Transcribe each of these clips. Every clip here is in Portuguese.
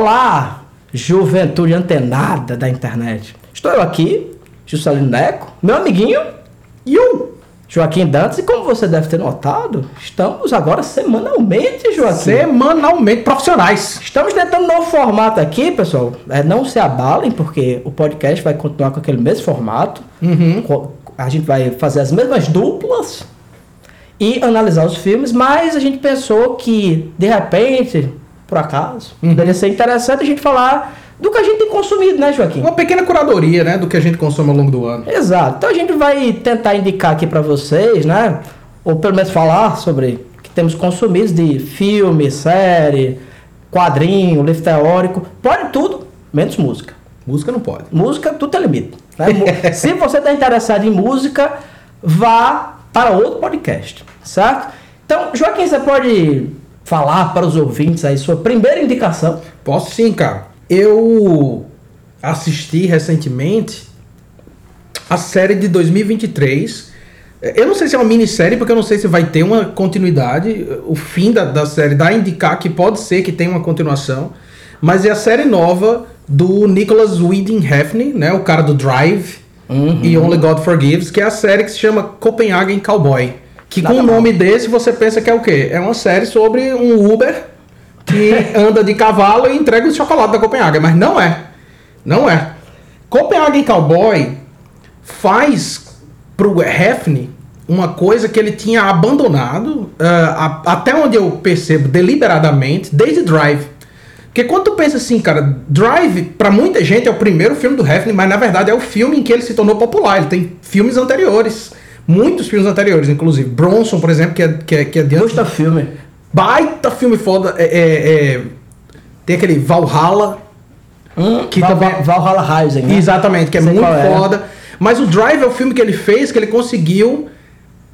Olá, juventude antenada da internet. Estou eu aqui, Juscelino Neco, meu amiguinho e o Joaquim Dantas. E como você deve ter notado, estamos agora semanalmente, Joaquim. Semanalmente profissionais. Estamos tentando um novo formato aqui, pessoal. É, não se abalem, porque o podcast vai continuar com aquele mesmo formato. Co- A gente vai fazer as mesmas duplas e analisar os filmes, mas a gente pensou que, de repente, por acaso, poderia ser interessante a gente falar do que a gente tem consumido, né, Joaquim? Uma pequena curadoria, né, do que a gente consome ao longo do ano. Exato. Então a gente vai tentar indicar aqui para vocês, né? Ou pelo menos falar sobre o que temos consumido de filme, série, quadrinho, livro teórico. Pode tudo, menos música. Música não pode. Música, tudo tem limite. né? Se você está interessado em música, vá para outro podcast, certo? Então, Joaquim, você pode falar para os ouvintes aí sua primeira indicação? Posso sim, cara. Eu assisti recentemente a série de 2023. Eu não sei se é uma minissérie, porque eu não sei se vai ter uma continuidade. O fim da, da série dá a indicar que pode ser que tenha uma continuação. Mas é a série nova do Nicholas Winding Refn, né? O cara do Drive e Only God Forgives, que é a série que se chama Copenhagen Cowboy. Que Nada com o mal. nome desse você pensa que é o quê? É uma série sobre um Uber que anda de cavalo e entrega o chocolate da Copenhagen, mas não é. Não é. Copenhagen Cowboy faz pro Hefne uma coisa que ele tinha abandonado, ah, a- até onde eu percebo deliberadamente, desde Drive. Porque quando tu pensa assim, cara, Drive, pra muita gente é o primeiro filme do Hefne, mas na verdade é o filme em que ele se tornou popular. Ele tem filmes anteriores. Muitos filmes anteriores, inclusive. Bronson, por exemplo, que é, que é, que é Gosta filme. baita filme foda. É, é- é- tem aquele Valhalla, Hum, Que Val- também- Val- Valhalla Rising, né? exatamente, que é Sei muito é. foda. Mas o Drive é o filme que ele fez que ele conseguiu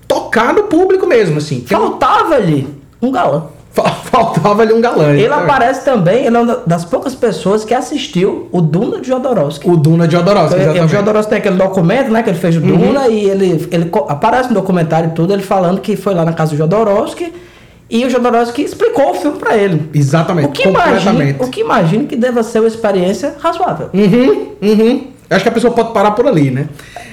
tocar no público mesmo, assim. Faltava ali um galã. Fa- Faltava ali um galã. Ele exatamente. aparece também, ele é uma das poucas pessoas que assistiu o Duna de Jodorowsky. O Duna de Jodorowsky, Então, o exatamente. Uhum. Jodorowsky tem aquele documento, né, que ele fez do Duna e ele, ele aparece no documentário e tudo, ele falando que foi lá na casa do Jodorowsky e o Jodorowsky explicou o filme pra ele. Exatamente, O que imagino, o que imagino que deva ser uma experiência razoável. Uhum, uhum. Acho que a pessoa pode parar por ali, né?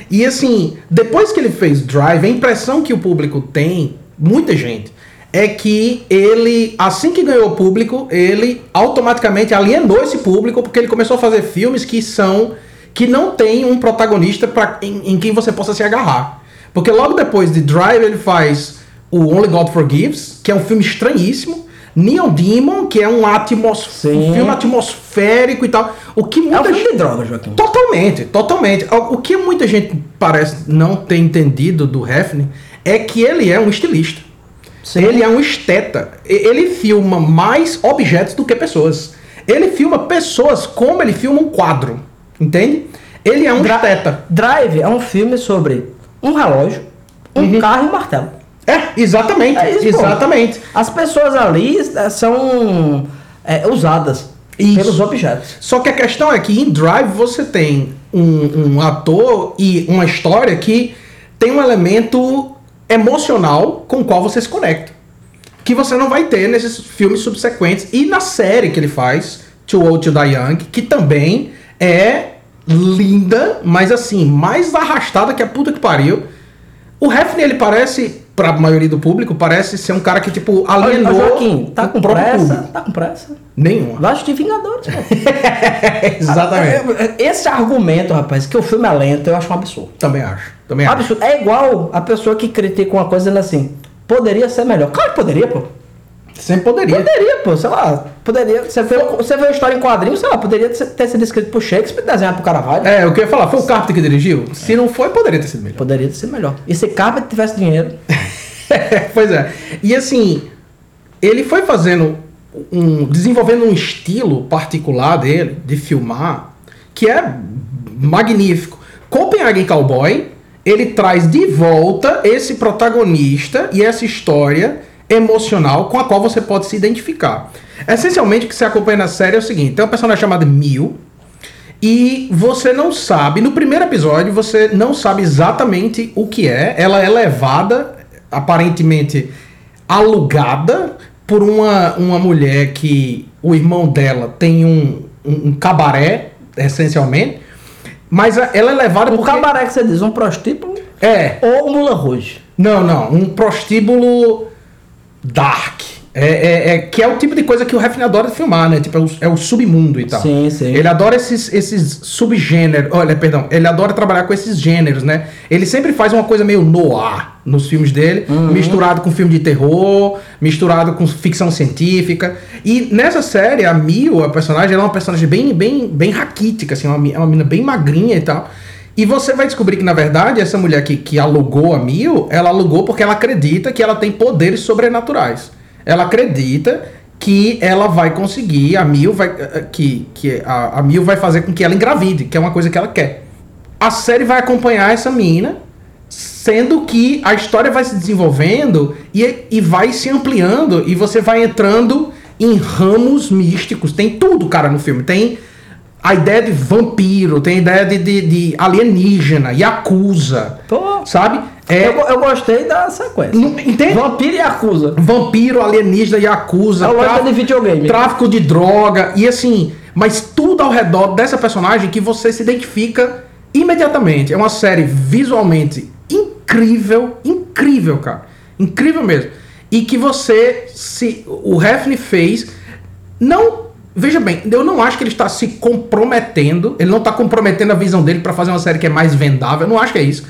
E assim, depois que ele fez Drive, a impressão que o público tem, muita gente, é que ele, assim que ganhou o público, ele automaticamente alienou esse público porque ele começou a fazer filmes que são que não tem um protagonista pra, em, em quem você possa se agarrar. Porque logo depois de Drive ele faz o Only God Forgives, que é um filme estranhíssimo. Neon Demon, que é um, atmos um filme atmosférico e tal. O que É um muita gente- de droga, Joaquim. Totalmente, totalmente. O o que muita gente parece não ter entendido do Hefner é que ele é um estilista. Ele é um esteta. Ele filma mais objetos do que pessoas. Ele filma pessoas como ele filma um quadro. Entende? Ele é um Dra- esteta. Drive é um filme sobre um relógio, um carro e um martelo. É, exatamente. É isso, pô. exatamente. As pessoas ali eh, são é, usadas Isso. pelos objetos. Só que a questão é que em Drive você tem um, um ator e uma história que tem um elemento emocional com o qual você se conecta. Que você não vai ter nesses filmes subsequentes e na série que ele faz, Too Old to Die Young, que também é linda, mas assim, mais arrastada que a puta que pariu. O Hefner, ele parece, pra maioria do público, parece ser um cara que, tipo, Olha, alienou Joaquim, tá com pressa? público. Tá com pressa? Nenhuma. Vai assistir Vingadores, pô. Exatamente. Esse argumento, rapaz, que o filme é lento, eu acho um absurdo. Também acho. Também Um acho. absurdo. É igual a pessoa que critica uma coisa dizendo assim, poderia ser melhor. Claro que poderia, pô. Sempre poderia. Poderia, pô, sei lá. Poderia. Você vê, você vê uma história em quadrinhos, sei lá, poderia ter sido escrito por Shakespeare e desenhado por Carvalho. É, o que eu ia falar, foi o Carpenter que dirigiu? Se não foi, poderia ter sido melhor. Poderia ter sido melhor. E se Carpenter tivesse dinheiro. pois é. E assim, ele foi fazendo um. desenvolvendo um estilo particular dele, de filmar, que é magnífico. Copenhagen Cowboy, ele traz de volta esse protagonista e essa história emocional com a qual você pode se identificar. Essencialmente, o que você acompanha na série é o seguinte: tem uma personagem chamada Mil, e você não sabe, no primeiro episódio, você não sabe exatamente o que é. Ela é levada, aparentemente alugada, por uma, uma mulher que o irmão dela tem um, um, um cabaré, essencialmente. Mas ela é levada Um porque... cabaré que você diz, um prostíbulo É, ou um mula rouge. não, não, um prostíbulo dark. É, é- é- que é o tipo de coisa que o Refn adora filmar, né? Tipo, é o, é o submundo e tal. Sim, sim. Ele adora esses, esses subgêneros. Olha, perdão. Ele adora trabalhar com esses gêneros, né? Ele sempre faz uma coisa meio noir nos filmes dele, Uhum. misturado com filme de terror, misturado com ficção científica. E nessa série, a Mio, a personagem, ela é uma personagem bem, bem, bem raquítica, assim, uma, mi- é uma menina bem magrinha e tal. E você vai descobrir que, na verdade, essa mulher que, que alugou a Mio, ela alugou porque ela acredita que ela tem poderes sobrenaturais. Ela acredita que ela vai conseguir, a Mil vai. eh, Que, que a, a Mil vai fazer com que ela engravide, que é uma coisa que ela quer. A série vai acompanhar essa menina, sendo que a história vai se desenvolvendo e, e vai se ampliando, e você vai entrando em ramos místicos. Tem tudo, cara, no filme. Tem a ideia de vampiro, tem a ideia de, de, de alienígena, Yakuza, Pô, sabe? É, eu, eu gostei da sequência. não- entende? Vampiro e acusa. Vampiro, alienígena, Yakuza, É o tráfico- de videogame. tráfico de droga e assim, mas tudo ao redor dessa personagem que você se identifica imediatamente. É uma série visualmente incrível, incrível, cara. Incrível mesmo. E que você se o Refn fez não Veja bem, eu não acho que ele está se comprometendo, ele não está comprometendo a visão dele para fazer uma série que é mais vendável, eu não acho que é isso.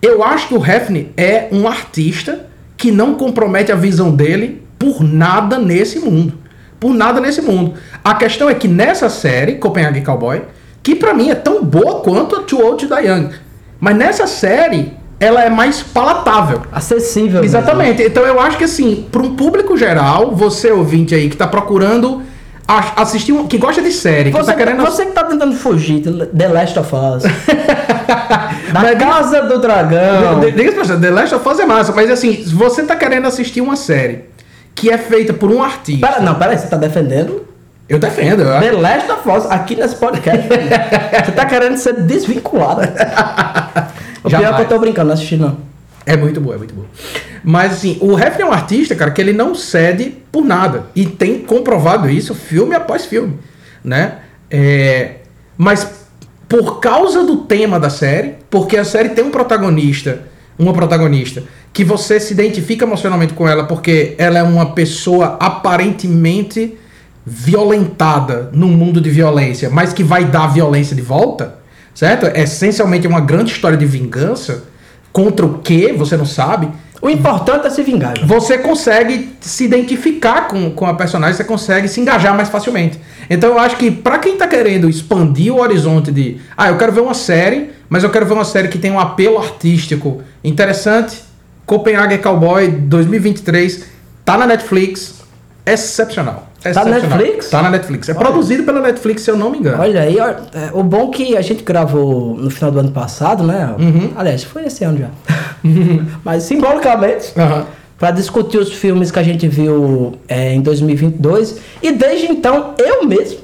Eu acho que o Hefner é um artista que não compromete a visão dele por nada nesse mundo. Por nada nesse mundo. A questão é que nessa série, Copenhagen Cowboy, que pra mim é tão boa quanto a Too Old to Die Young, mas nessa série ela é mais palatável. Acessível. mesmo. Exatamente. Então eu acho que assim, para um público geral, você ouvinte aí que tá procurando assistir um, que gosta de série, que Você, tá querendo você que tá tentando fugir The Last of Us. da Mas- Casa do Dragão. Diga pra você, The Last of Us é massa, mas assim, você tá querendo assistir uma série que é feita por um artista. Pera, não, peraí, você tá defendendo Eu defendo, eu The. Last of Us aqui nesse podcast. você tá querendo ser desvinculado. o pior é Jamais. que eu tô brincando, não assisti não. É muito boa, é muito boa. Mas assim, o Hefner é um artista, cara, que ele não cede por nada. E tem comprovado isso filme após filme, né? É, mas por causa do tema da série, porque a série tem um protagonista, uma protagonista, que você se identifica emocionalmente com ela, porque ela é uma pessoa aparentemente violentada num mundo de violência, mas que vai dar violência de volta, certo? É essencialmente uma grande história de vingança contra o que, você não sabe. O importante é se vingar. Você consegue se identificar com, com a personagem, você consegue se engajar mais facilmente. Então eu acho que pra quem tá querendo expandir o horizonte de, ah, eu quero ver uma série, mas eu quero ver uma série que tem um apelo artístico interessante, Copenhagen Cowboy 2023, tá na Netflix, excepcional. Tá na. Netflix? Tá na Netflix. É Olha. produzido pela Netflix, se eu não me engano. Olha aí, é, o bom que a gente gravou no final do ano passado, né? Uhum. Aliás, foi esse ano já. Mas simbolicamente, Aham. para discutir os filmes que a gente viu é, em 2022. E desde então, eu mesmo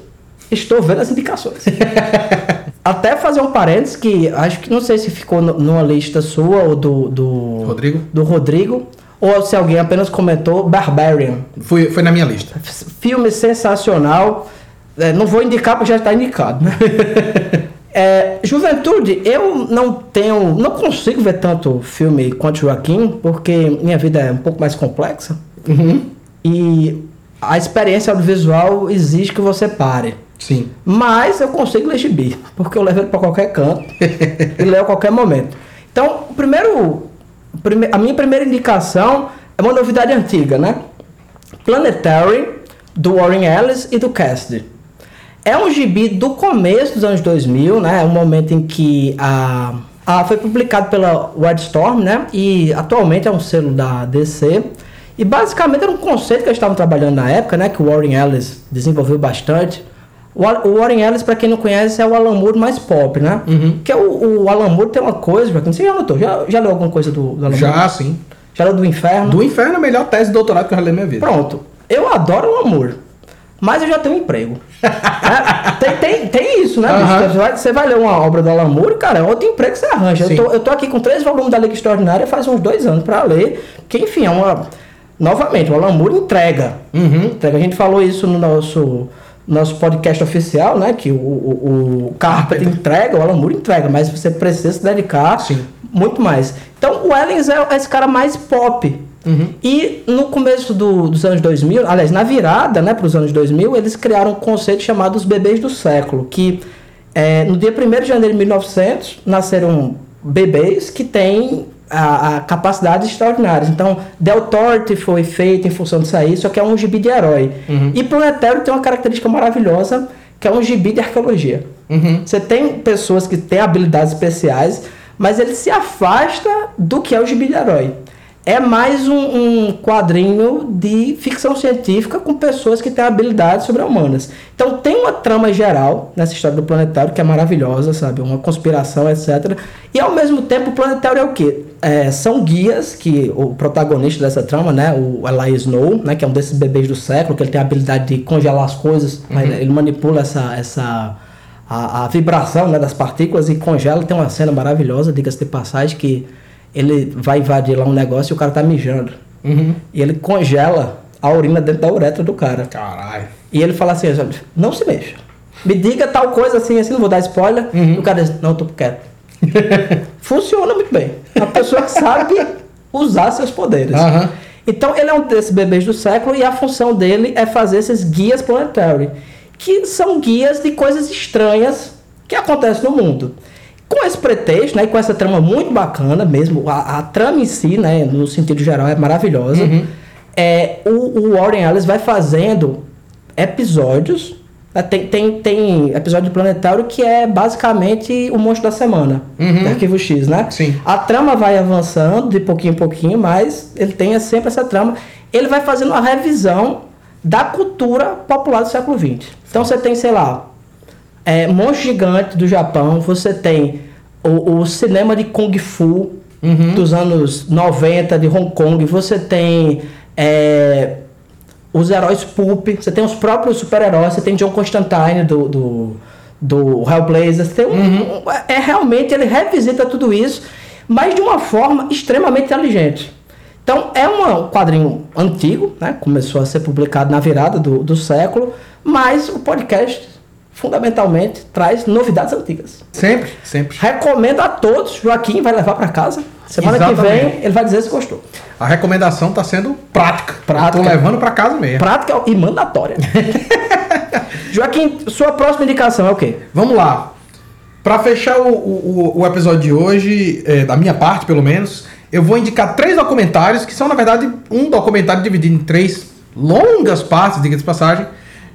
estou vendo as indicações. Até fazer um parênteses que acho que não sei se ficou no- numa lista sua ou do, do Rodrigo? do Rodrigo, ou se alguém apenas comentou Barbarian. Foi, foi na minha lista. Filme sensacional. É, não vou indicar porque já está indicado, né? É, juventude, eu não tenho, não consigo ver tanto filme quanto Joaquim, porque minha vida é um pouco mais complexa Uhum. e a experiência audiovisual exige que você pare. Sim. Mas eu consigo ler gibi, porque eu levo ele para qualquer canto e leio a qualquer momento. Então, o primeiro, a minha primeira indicação é uma novidade antiga, né? Planetary, do Warren Ellis e do Cassidy. É um gibi do começo dos anos 2000, né? É um momento em que a, a foi publicado pela Wildstorm, né? E atualmente é um selo da DC. E basicamente era um conceito que eles estavam trabalhando na época, né? Que o Warren Ellis desenvolveu bastante. O Wa- o Warren Ellis, para quem não conhece, é o Alan Moore mais pop, né? Uhum. Que é o, o Alan Moore tem uma coisa, Joaquim, você já notou? Já, já leu alguma coisa do, do Alan Moore? Já, sim. Já leu do Inferno? Do Inferno, a melhor tese de doutorado que eu já li na minha vida. Pronto. Eu adoro o amor. Mas eu já tenho um emprego. É, tem, tem, tem isso, né? Aham. Você, vai, você vai ler uma obra do Alan Moore, cara, é outro emprego que você arranja. Sim. Eu tô, eu tô aqui com três volumes da Liga Extraordinária faz uns dois anos pra ler. Que, enfim, é uma. novamente, o Alan Moore entrega. Uhum. entrega. A gente falou isso no nosso, nosso podcast oficial, né? Que o, o, o Carpenter entrega, o Alan Moore entrega, mas você precisa se dedicar Sim. muito mais. Então o Ellens é esse cara mais pop. Uhum. E no começo do- dos anos 2000, aliás, na virada né, para os anos 2000, eles criaram um conceito chamado os bebês do século, que é, no dia 1 de janeiro de 1900 nasceram bebês que têm a, a capacidades extraordinárias. Então, Del Torte foi feito em função disso aí, só que é um gibi de herói. E Planetário tem uma característica maravilhosa, que é um gibi de arqueologia. Uhum. Você tem pessoas que têm habilidades especiais, mas ele se afasta do que é o gibi de herói. É mais um, um quadrinho de ficção científica com pessoas que têm habilidades sobre-humanas. Então tem uma trama geral nessa história do planetário que é maravilhosa, sabe? Uma conspiração, etc. E ao mesmo tempo o planetário é o quê? É, são guias que o protagonista dessa trama, né? O Eli Snow, né? Que é um desses bebês do século, que ele tem a habilidade de congelar as coisas. né? Ele manipula essa... essa a, a vibração né, das partículas e congela. Tem uma cena maravilhosa, diga-se de passagem, que ele vai invadir lá um negócio e o cara tá mijando. Uhum. E ele congela a urina dentro da uretra do cara. Caralho. E ele fala assim, não se mexa. Me diga tal coisa assim, assim, não vou dar spoiler. Uhum. E o cara diz, não, tô quieto. Funciona muito bem. A pessoa sabe usar seus poderes. Aham. Então ele é um desses bebês do século e a função dele é fazer esses guias planetary, que são guias de coisas estranhas que acontecem no mundo. Com esse pretexto, né, e com essa trama muito bacana mesmo, a, a trama em si, né, no sentido geral, é maravilhosa. É, o, o Warren Ellis vai fazendo episódios. né, Tem, tem, tem episódio Planetário que é basicamente o monstro da semana, Uhum. Arquivo X, né? Sim. A trama vai avançando de pouquinho em pouquinho, mas ele tem sempre essa trama. Ele vai fazendo uma revisão da cultura popular do século XX. Então você tem, sei lá, é, Monstro Gigante do Japão, você tem o, o cinema de Kung Fu dos anos 90 de Hong Kong, você tem é, os heróis Pulp, você tem os próprios super-heróis, você tem John Constantine do, do, do Hellblazer, você tem um- um- é realmente, ele revisita tudo isso, mas de uma forma extremamente inteligente. Então é um quadrinho antigo, né? começou a ser publicado na virada do, do século, mas o podcast fundamentalmente traz novidades antigas. Sempre, sempre. Recomendo a todos, Joaquim vai levar para casa. Semana que Exatamente. vem ele vai dizer se gostou. A recomendação tá sendo prática. Prática. Tô levando pra casa mesmo. Prática e mandatória. Joaquim, sua próxima indicação é o quê? Vamos lá. Pra fechar o, o, o episódio de hoje, é, da minha parte pelo menos, eu vou indicar três documentários que são, na verdade, um documentário dividido em três longas partes, diga de passagem,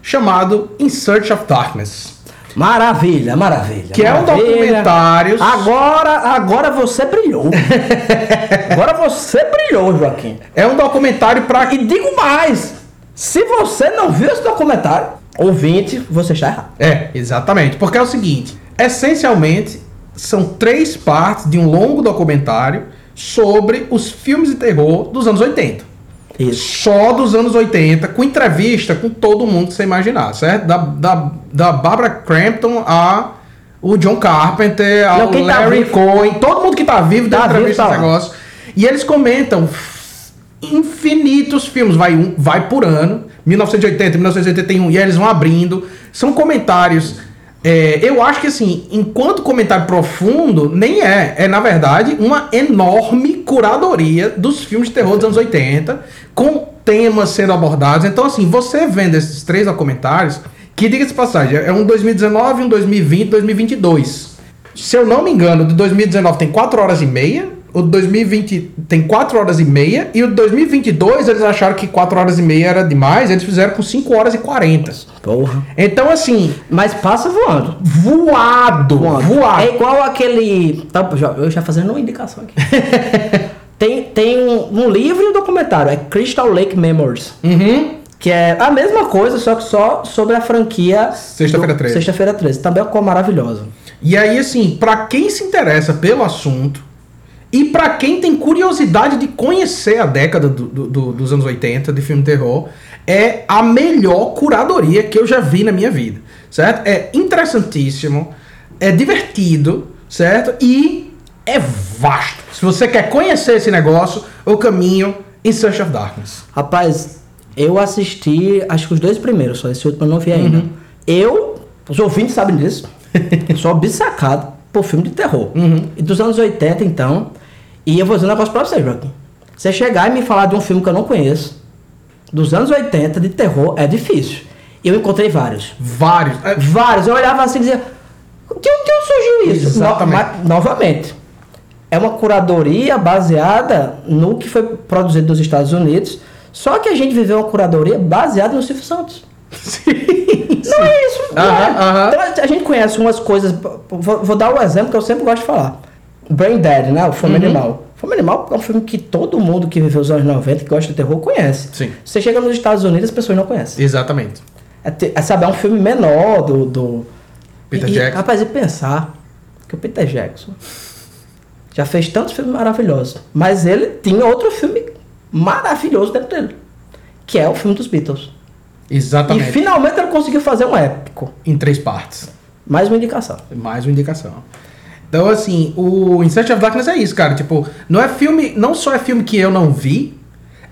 chamado In Search of Darkness. Maravilha, maravilha. Que é um maravilha. documentário. Agora, agora você brilhou. agora você brilhou, Joaquim. É um documentário pra. E digo mais: se você não viu esse documentário, ouvinte, você está errado. É, exatamente. Porque é o seguinte: essencialmente, são três partes de um longo documentário sobre os filmes de terror dos anos 80. Isso. Só dos anos 80, com entrevista com todo mundo que você imaginar, certo? Da, da, da Barbara Crampton a o John Carpenter, ao Não, quem tá Larry vivo. Cohen, todo mundo que tá vivo Tá vivo, entrevista tá nesse lá. negócio. E eles comentam infinitos filmes, vai um, vai por ano, 1980, 1981, e aí eles vão abrindo. São comentários. É, eu acho que assim, enquanto comentário profundo, nem é. É, na verdade, uma enorme curadoria dos filmes de terror dos anos 80, com temas sendo abordados. Então, assim, você vendo esses três documentários, que diga-se passagem, é um 2019, um 2020, 2022. Se eu não me engano, de 2019 tem 4 horas e meia, o de 2020 tem 4 horas e meia, e o de 2022 eles acharam que 4 horas e meia era demais, eles fizeram com 5 horas e 40. Porra. Então, assim, Mas passa voando. voado, Voando. voado. É igual aquele. Tá, eu já fazendo uma indicação aqui. tem tem um, um livro e um documentário. É Crystal Lake Memories. Uhum. Que é a mesma coisa, só que só sobre a franquia. Sexta-feira do- 13. Sexta-feira 13. Também é uma maravilhosa. E aí, assim, pra quem se interessa pelo assunto e pra quem tem curiosidade de conhecer a década do- do- do- dos anos 80 de filme terror, é a melhor curadoria que eu já vi na minha vida, certo? É interessantíssimo, é divertido, certo? E é vasto. Se você quer conhecer esse negócio, o caminho In Search of Darkness? Rapaz, eu assisti, acho que os dois primeiros, só esse último eu não vi ainda. Uhum. Eu, os ouvintes sabem disso, sou obcecado por filme de terror. Uhum. E dos anos 80, então. E eu vou dizer um negócio pra você, Joaquim. Você chegar e me falar de um filme que eu não conheço, dos anos 80, de terror, é difícil. Eu encontrei vários. Vários. É, Vários. Eu olhava assim e dizia, de onde surgiu isso? Exatamente. No- mas, novamente, é uma curadoria baseada no que foi produzido nos Estados Unidos, só que a gente viveu uma curadoria baseada no Silvio Santos. Não é isso. não Aham, é. aham. Então a gente conhece umas coisas. Vou, vou dar um exemplo que eu sempre gosto de falar. Brain Dead, né? O Fome Uhum. Animal. Fome Animal é um filme que todo mundo que viveu os anos 90, que gosta de terror, conhece. Sim. Você chega nos Estados Unidos, as pessoas não conhecem. Exatamente. É, é, sabe, é um filme menor do. do Peter e, Jackson. Rapaz, e pensar que o Peter Jackson já fez tantos filmes maravilhosos, mas ele tinha outro filme maravilhoso dentro dele, que é o filme dos Beatles. Exatamente. E finalmente ele conseguiu fazer um épico. Em três partes. Mais uma indicação. Mais uma indicação. Então, assim, o In Search of Darkness é isso, cara. Tipo, não é filme. Não só é filme que eu não vi,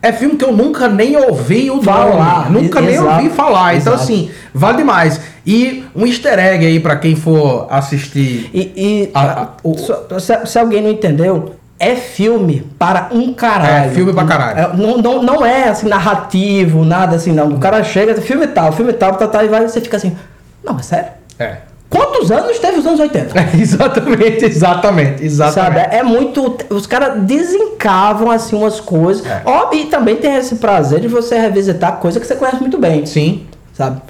é filme que eu nunca nem ouvi o Falar. nome. Nunca E- nem exato. ouvi falar. Então, Exato. assim, vale demais. E um easter egg aí pra quem for assistir. E, e A- a- o- se, se- alguém não entendeu, é filme para um caralho. É, filme pra caralho. É, não, não, não é assim narrativo, nada assim, não. O cara chega, filme tal, filme tal, tal, tal, e vai, você fica assim, não, é sério? É. Quantos anos teve os anos 80? É, exatamente, exatamente, exatamente. Sabe? É muito. Os caras desencavam assim umas coisas. É. Ó, e também tem esse prazer de você revisitar coisa que você conhece muito bem. Sim. Sabe?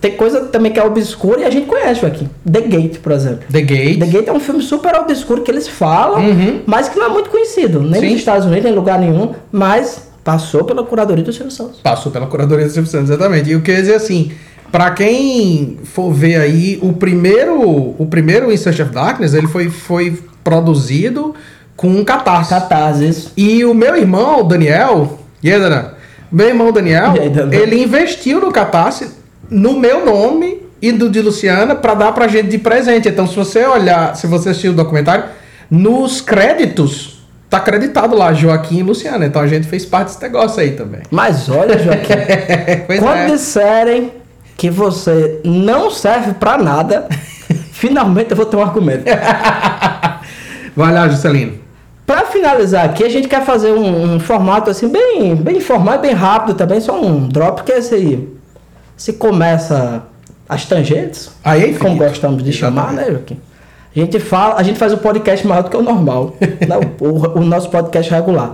Tem coisa também que é obscura e a gente conhece aqui. The Gate, por exemplo. The Gate. The Gate é um filme super obscuro que eles falam, Uhum. mas que não é muito conhecido. Nem Sim. nos Estados Unidos, nem em lugar nenhum. Mas passou pela curadoria do Silvio Santos. Passou pela curadoria do Silvio Santos, exatamente. E eu queria dizer assim, pra quem for ver aí, o primeiro, o primeiro In Search of Darkness, ele foi, foi produzido com um catarse. Catarse, isso. E o meu irmão, o Daniel, e aí, Dana? Meu irmão Daniel, aí, Dana? ele investiu no catarse no meu nome e do de Luciana pra dar pra gente de presente. Então, se você olhar, se você assistir o documentário, nos créditos tá acreditado lá Joaquim e Luciana. Então a gente fez parte desse negócio aí também. Mas olha, Joaquim, quando é. disserem que você não serve pra nada, finalmente eu vou ter um argumento. Vai lá, Juscelino. Pra finalizar aqui, a gente quer fazer um, um formato assim bem, bem informal e bem rápido também, só um drop, que é esse aí. Se começa as tangentes, Aí, é como gostamos de chamar, né, Joaquim? A gente fala, a gente faz um podcast maior do que o normal, né? o, o- o nosso podcast regular.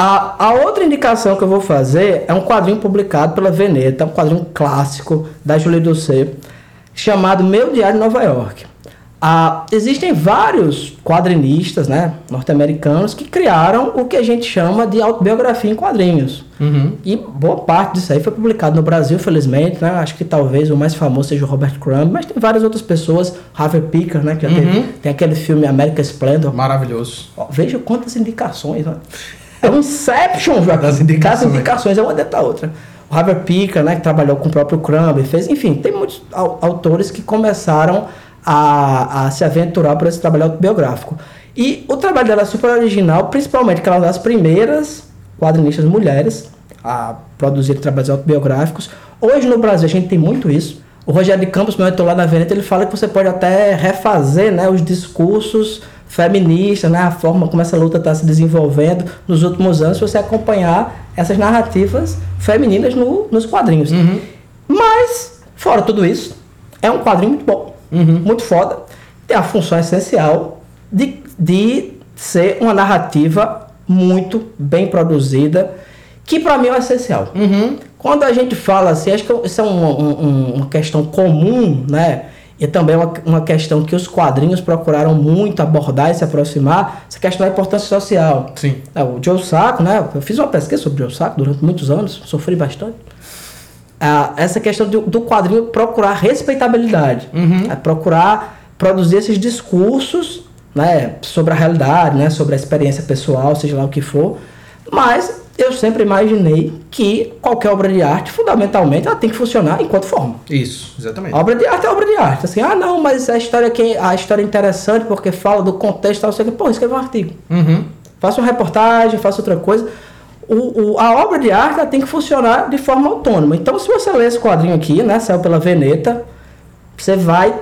A, a outra indicação que eu vou fazer é um quadrinho publicado pela Veneta, um quadrinho clássico da Julie Doucet, chamado Meu Diário de Nova York. Ah, existem vários quadrinistas né, norte-americanos que criaram o que a gente chama de autobiografia em quadrinhos. Uhum. E boa parte disso aí foi publicado no Brasil, felizmente, né? Acho que talvez o mais famoso seja o Robert Crumb, mas tem várias outras pessoas, Harvey Picker, né? Que já Uhum. teve- tem aquele filme American Splendor. Maravilhoso. Ó, veja quantas indicações, né? É um Inception, Joaquim. Das indicações. Das indicações, é uma dentro da outra. O Harvey Picker, né? Que trabalhou com o próprio Crumb, fez... Enfim, tem muitos au- autores que começaram a, a se aventurar por esse trabalho autobiográfico. E o trabalho dela é super original, principalmente que ela é uma das primeiras quadrinistas mulheres a produzir trabalhos autobiográficos. Hoje no Brasil a gente tem muito isso. O Rogério de Campos, meu editor lá na Veneta, ele fala que você pode até refazer né, os discursos feministas, né, a forma como essa luta está se desenvolvendo nos últimos anos, se você acompanhar essas narrativas femininas no- nos quadrinhos. Mas, fora tudo isso, é um quadrinho muito bom, muito foda. Tem a função essencial de, de ser uma narrativa muito bem produzida, que para mim é o essencial. Uhum. Quando a gente fala assim, acho que isso é um- um- uma questão comum, né? E também uma, uma questão que os quadrinhos procuraram muito abordar e se aproximar, essa questão da importância social. Sim. É, o Joe Sacco, né? Eu fiz uma pesquisa sobre o Joe Sacco durante muitos anos, sofri bastante. Ah, essa questão do, do quadrinho procurar respeitabilidade, é procurar produzir esses discursos, né, sobre a realidade, né, sobre a experiência pessoal, seja lá o que for. Mas eu sempre imaginei que qualquer obra de arte, fundamentalmente, ela tem que funcionar enquanto forma. Isso, exatamente. Obra de arte é obra de arte. Assim, ah, não, mas a história aqui, a história é interessante porque fala do contexto, tal, sei que. Pô, escreva um artigo. Uhum. Faça uma reportagem, faça outra coisa. o, o, a obra de arte tem que funcionar de forma autônoma. Então, se você ler esse quadrinho aqui, né, saiu pela Veneta, você vai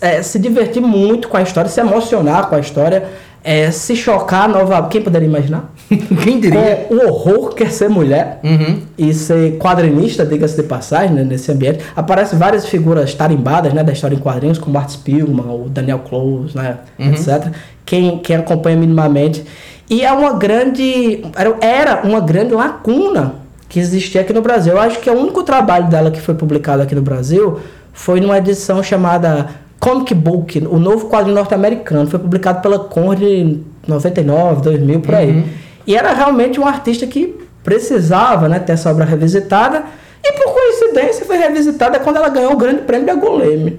é, se divertir muito com a história, se emocionar com a história, é, se chocar novamente. Quem poderia imaginar? Quem diria? Com o horror que é ser mulher Uhum. e ser quadrinista, diga-se de passagem, né, nesse ambiente. Aparecem várias figuras tarimbadas né, da história em quadrinhos, como Art Spiegelman, o Daniel Close, né, Uhum. etc. Quem, quem acompanha minimamente. E é uma grande. Era uma grande lacuna que existia aqui no Brasil. Eu acho que o único trabalho dela que foi publicado aqui no Brasil foi numa edição chamada Comic Book, o novo quadrinho norte-americano. Foi publicado pela Conrad em 99, 2000, por aí. E era realmente um artista que precisava né, ter essa obra revisitada. E por coincidência foi revisitada quando ela ganhou o grande prêmio da Goleme.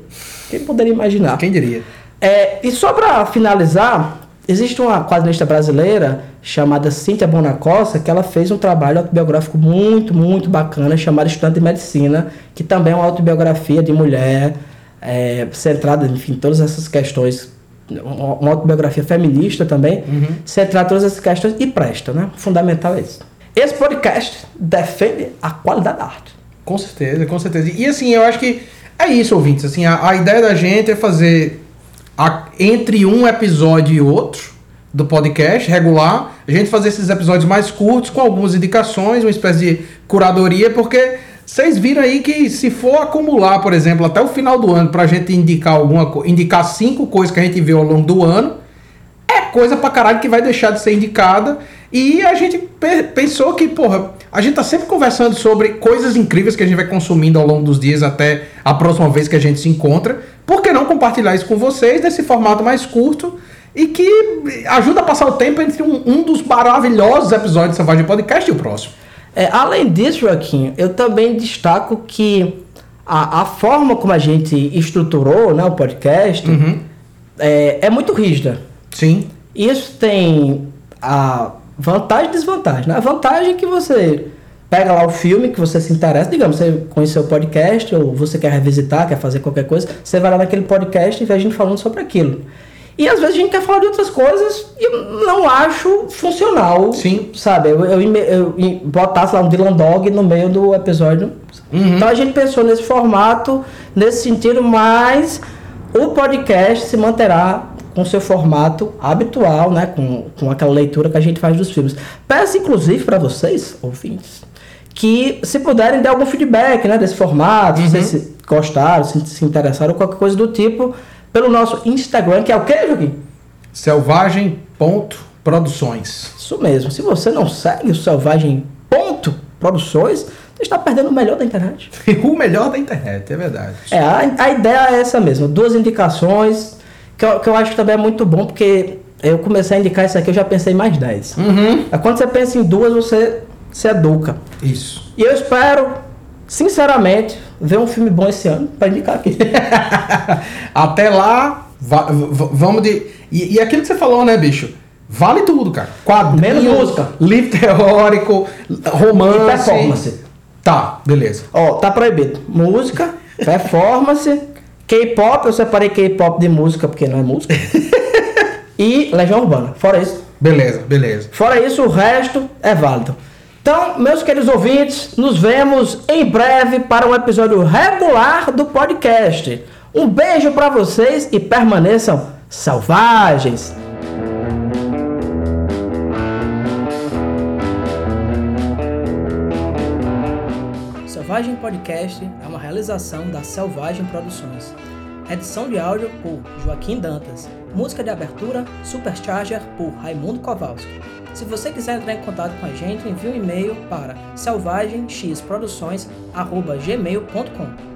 Quem poderia imaginar? Quem diria? É, e só para finalizar, existe uma quadrinista brasileira chamada Cíntia Bonacossa que ela fez um trabalho autobiográfico muito, muito bacana chamado Estudante de Medicina, que também é uma autobiografia de mulher, é, centrada, enfim, em todas essas questões, uma autobiografia feminista também, centrada em todas essas questões e presta, né? Fundamental é isso. Esse podcast defende a qualidade da arte. Com certeza, com certeza. E assim, eu acho que é isso, ouvintes. Assim, a, a ideia da gente é fazer a- entre um episódio e outro do podcast regular, a gente fazer esses episódios mais curtos com algumas indicações, uma espécie de curadoria, porque vocês viram aí que se for acumular, por exemplo, até o final do ano pra gente indicar alguma indicar cinco coisas que a gente viu ao longo do ano, é coisa pra caralho que vai deixar de ser indicada. E a gente pe- pensou que, porra, a gente tá sempre conversando sobre coisas incríveis que a gente vai consumindo ao longo dos dias até a próxima vez que a gente se encontra. Por que não compartilhar isso com vocês nesse formato mais curto e que ajuda a passar o tempo entre um, um dos maravilhosos episódios de Savagem Podcast e o próximo? É, além disso, Joaquim, eu também destaco que a, a forma como a gente estruturou né, o podcast Uhum. é, é muito rígida. Sim. Isso tem a vantagem e desvantagem. Né? A vantagem é que você pega lá o filme que você se interessa, digamos, você conheceu o podcast ou você quer revisitar, quer fazer qualquer coisa, você vai lá naquele podcast e vê a gente falando sobre aquilo. E às vezes a gente quer falar de outras coisas e eu não acho funcional. Sim. Sabe, eu, eu, eu im- botasse lá um Dylan Dog no meio do episódio. Uhum. Então a gente pensou nesse formato, nesse sentido, mas o podcast se manterá com seu formato habitual, né? Com, com aquela leitura que a gente faz dos filmes. Peço, inclusive, para vocês, ouvintes, que se puderem dar algum feedback né, desse formato, se vocês se gostaram, se, se interessaram, qualquer coisa do tipo, pelo nosso Instagram, que é o quê, Joaquim? Selvagem.produções. Isso mesmo. Se você não segue o Selvagem Ponto Produções, você está perdendo o melhor da internet. o melhor da internet, é verdade. É, a, a ideia é essa mesmo. Duas indicações, que eu, que eu acho que também é muito bom, porque eu comecei a indicar isso aqui, eu já pensei em mais dez. Uhum. Aí Quando você pensa em duas, você se educa. Isso. E eu espero, sinceramente, ver um filme bom esse ano para indicar aqui. Até lá, vamos de. E, e aquilo que você falou, né, bicho? Vale tudo, cara. Quadrinho, Menos música. livro teórico, romance. E performance. Tá, beleza. Ó, tá proibido. Música, performance, K-pop, eu separei K-pop de música porque não é música. e Legião Urbana. Fora isso, Beleza, beleza. Fora isso, o resto é válido. Então, meus queridos ouvintes, nos vemos em breve para um episódio regular do podcast. Um beijo para vocês e permaneçam selvagens. Selvagem Podcast é uma realização da Selvagem Produções. Edição de áudio por Joaquim Dantas. Música de abertura Supercharger por Raimundo Kowalski. Se você quiser entrar em contato com a gente, envie um e-mail para selvagemxproduções@gmail.com.